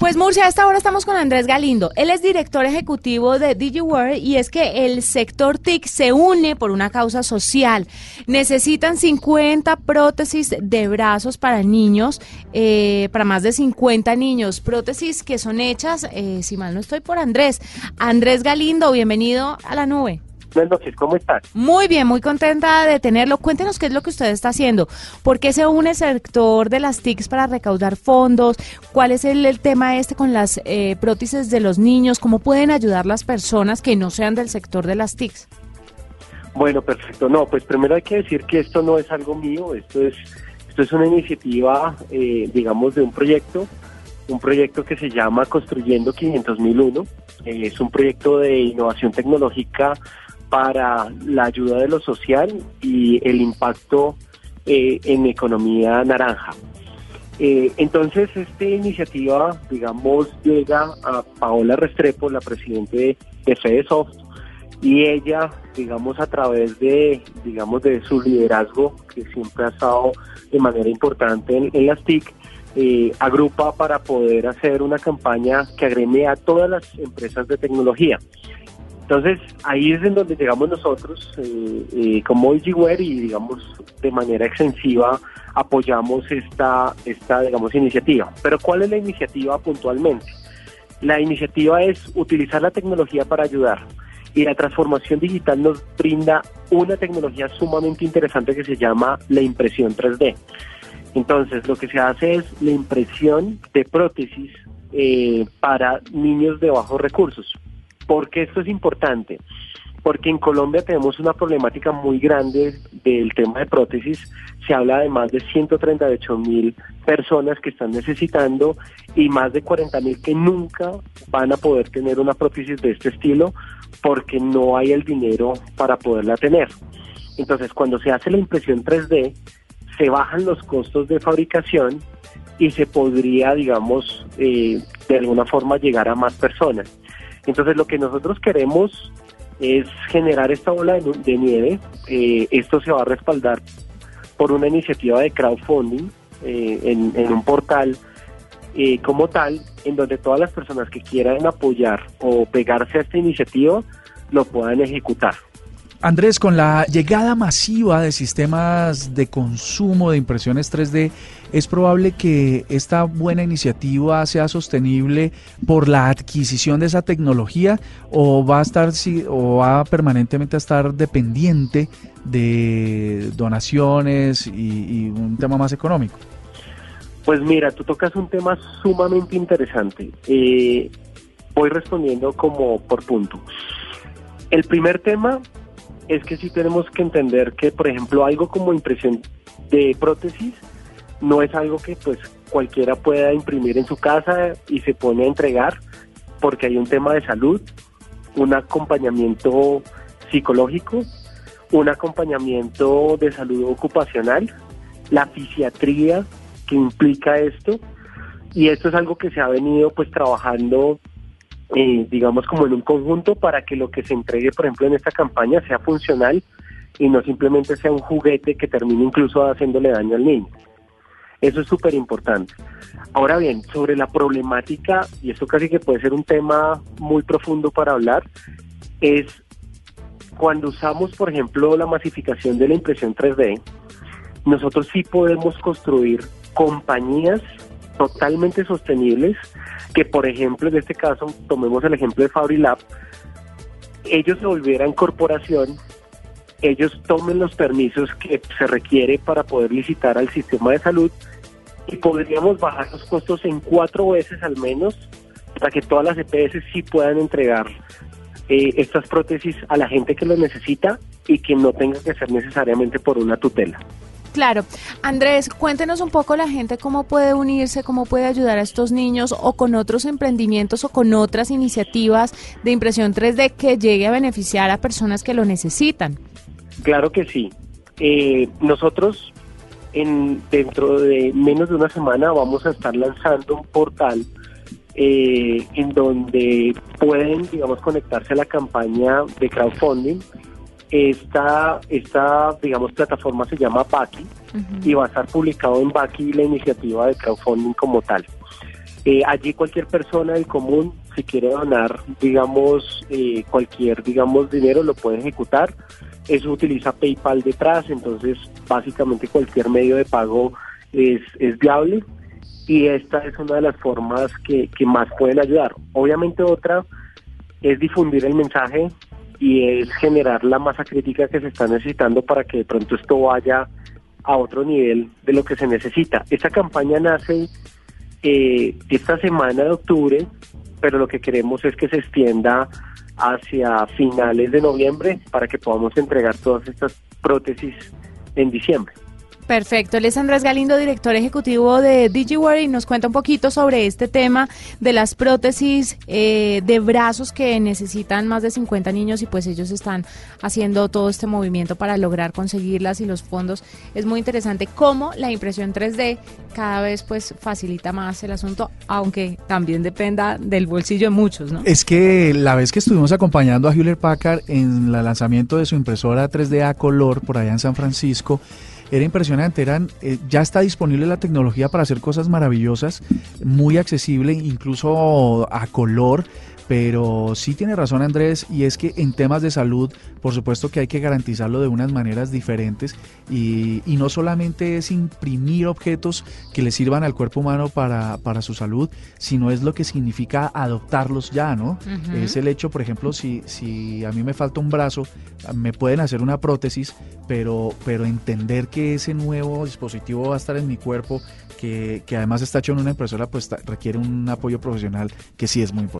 Pues Murcia, a esta hora estamos con Andrés Galindo. Él es director ejecutivo de DigiWare y es que el sector TIC se une por una causa social. Necesitan 50 prótesis de brazos para niños, eh, para más de 50 niños. Prótesis que son hechas, eh, si mal no estoy, por Andrés. Andrés Galindo, bienvenido a la nube. Buenas noches, ¿cómo estás? Muy bien, muy contenta de tenerlo. Cuéntenos qué es lo que usted está haciendo. ¿Por qué se une el sector de las TICs para recaudar fondos? ¿Cuál es el, tema este con las eh, prótesis de los niños? ¿Cómo pueden ayudar las personas que no sean del sector de las TICs? Bueno, perfecto. No, pues primero hay que decir que esto no es algo mío, esto es, esto es una iniciativa, eh, digamos, de un proyecto, un proyecto que se llama Construyendo 500.001. Eh, es un proyecto de innovación tecnológica para la ayuda de lo social y el impacto eh, en economía naranja. Eh, entonces, esta iniciativa, digamos, llega a Paola Restrepo, la presidenta de, FedeSoft, y ella, digamos, a través de, digamos, de su liderazgo, que siempre ha estado de manera importante en, las TIC, eh, agrupa para poder hacer una campaña que agreme a todas las empresas de tecnología. Entonces, ahí es en donde llegamos nosotros eh, eh, como EasyWare y, digamos, de manera extensiva apoyamos esta, esta, digamos, iniciativa. Pero, ¿cuál es la iniciativa puntualmente? La iniciativa es utilizar la tecnología para ayudar y la transformación digital nos brinda una tecnología sumamente interesante que se llama la impresión 3D. Entonces, lo que se hace es la impresión de prótesis eh, para niños de bajos recursos. ¿Por qué esto es importante? Porque en Colombia tenemos una problemática muy grande del tema de prótesis. Se habla de más de 138 mil personas que están necesitando y más de 40 mil que nunca van a poder tener una prótesis de este estilo porque no hay el dinero para poderla tener. Entonces, cuando se hace la impresión 3D, se bajan los costos de fabricación y se podría, digamos, eh, de alguna forma llegar a más personas. Entonces lo que nosotros queremos es generar esta ola de, nieve. Eh, esto se va a respaldar por una iniciativa de crowdfunding eh, en, un portal eh, como tal, en donde todas las personas que quieran apoyar o pegarse a esta iniciativa lo puedan ejecutar. Andrés, con la llegada masiva de sistemas de consumo de impresiones 3D, ¿es probable que esta buena iniciativa sea sostenible por la adquisición de esa tecnología o va a estar o va permanentemente a estar dependiente de donaciones y, un tema más económico? Pues mira, tú tocas un tema sumamente interesante. Eh, voy respondiendo como por punto. El primer tema es que sí tenemos que entender que, por ejemplo, algo como impresión de prótesis no es algo que pues cualquiera pueda imprimir en su casa y se pone a entregar, porque hay un tema de salud, un acompañamiento psicológico, un acompañamiento de salud ocupacional, la fisiatría que implica esto, y esto es algo que se ha venido pues trabajando eh, digamos, como en un conjunto para que lo que se entregue, por ejemplo, en esta campaña sea funcional y no simplemente sea un juguete que termine incluso haciéndole daño al niño. Eso es súper importante. Ahora bien, sobre la problemática, y esto casi que puede ser un tema muy profundo para hablar, es cuando usamos, por ejemplo, la masificación de la impresión 3D, nosotros sí podemos construir compañías totalmente sostenibles que, por ejemplo, en este caso, tomemos el ejemplo de Fabrilab, ellos se volvieran corporación, ellos tomen los permisos que se requiere para poder licitar al sistema de salud y podríamos bajar los costos en cuatro veces al menos para que todas las EPS sí puedan entregar eh, estas prótesis a la gente que lo necesita y que no tenga que ser necesariamente por una tutela. Claro. Andrés, cuéntenos un poco la gente cómo puede unirse, cómo puede ayudar a estos niños o con otros emprendimientos o con otras iniciativas de impresión 3D que llegue a beneficiar a personas que lo necesitan. Claro que sí. Eh, nosotros en, dentro de menos de una semana vamos a estar lanzando un portal eh, en donde pueden, digamos, conectarse a la campaña de crowdfunding esta, esta, digamos, plataforma se llama Baki y va a estar publicado en Baki la iniciativa de crowdfunding como tal. Eh, allí cualquier persona del común, si quiere donar, digamos, eh, cualquier, digamos, dinero, lo puede ejecutar. Eso utiliza PayPal detrás, entonces básicamente cualquier medio de pago es, es viable y esta es una de las formas que, que más pueden ayudar. Obviamente otra es difundir el mensaje y es generar la masa crítica que se está necesitando para que de pronto esto vaya a otro nivel de lo que se necesita. Esta campaña nace eh, esta semana de octubre, pero lo que queremos es que se extienda hacia finales de noviembre para que podamos entregar todas estas prótesis en diciembre. Perfecto. Él es Andrés Galindo, director ejecutivo de DigiWare nos cuenta un poquito sobre este tema de las prótesis eh, de brazos que necesitan más de 50 niños y pues ellos están haciendo todo este movimiento para lograr conseguirlas y los fondos. Es muy interesante cómo la impresión 3D cada vez pues facilita más el asunto, aunque también dependa del bolsillo de muchos, ¿no? Es que la vez que estuvimos acompañando a Hewlett Packard en el lanzamiento de su impresora 3D a color por allá en San Francisco, era impresionante, eran, eh, ya está disponible la tecnología para hacer cosas maravillosas, muy accesible, incluso a color, pero sí tiene razón Andrés y es que en temas de salud, por supuesto que hay que garantizarlo de unas maneras diferentes y, no solamente es imprimir objetos que le sirvan al cuerpo humano para, para su salud, sino es lo que significa adoptarlos ya, ¿no? Es el hecho, por ejemplo, si, si a mí me falta un brazo, me pueden hacer una prótesis, pero, pero entender ese nuevo dispositivo va a estar en mi cuerpo, que, que además está hecho en una impresora, pues requiere un apoyo profesional que sí es muy importante.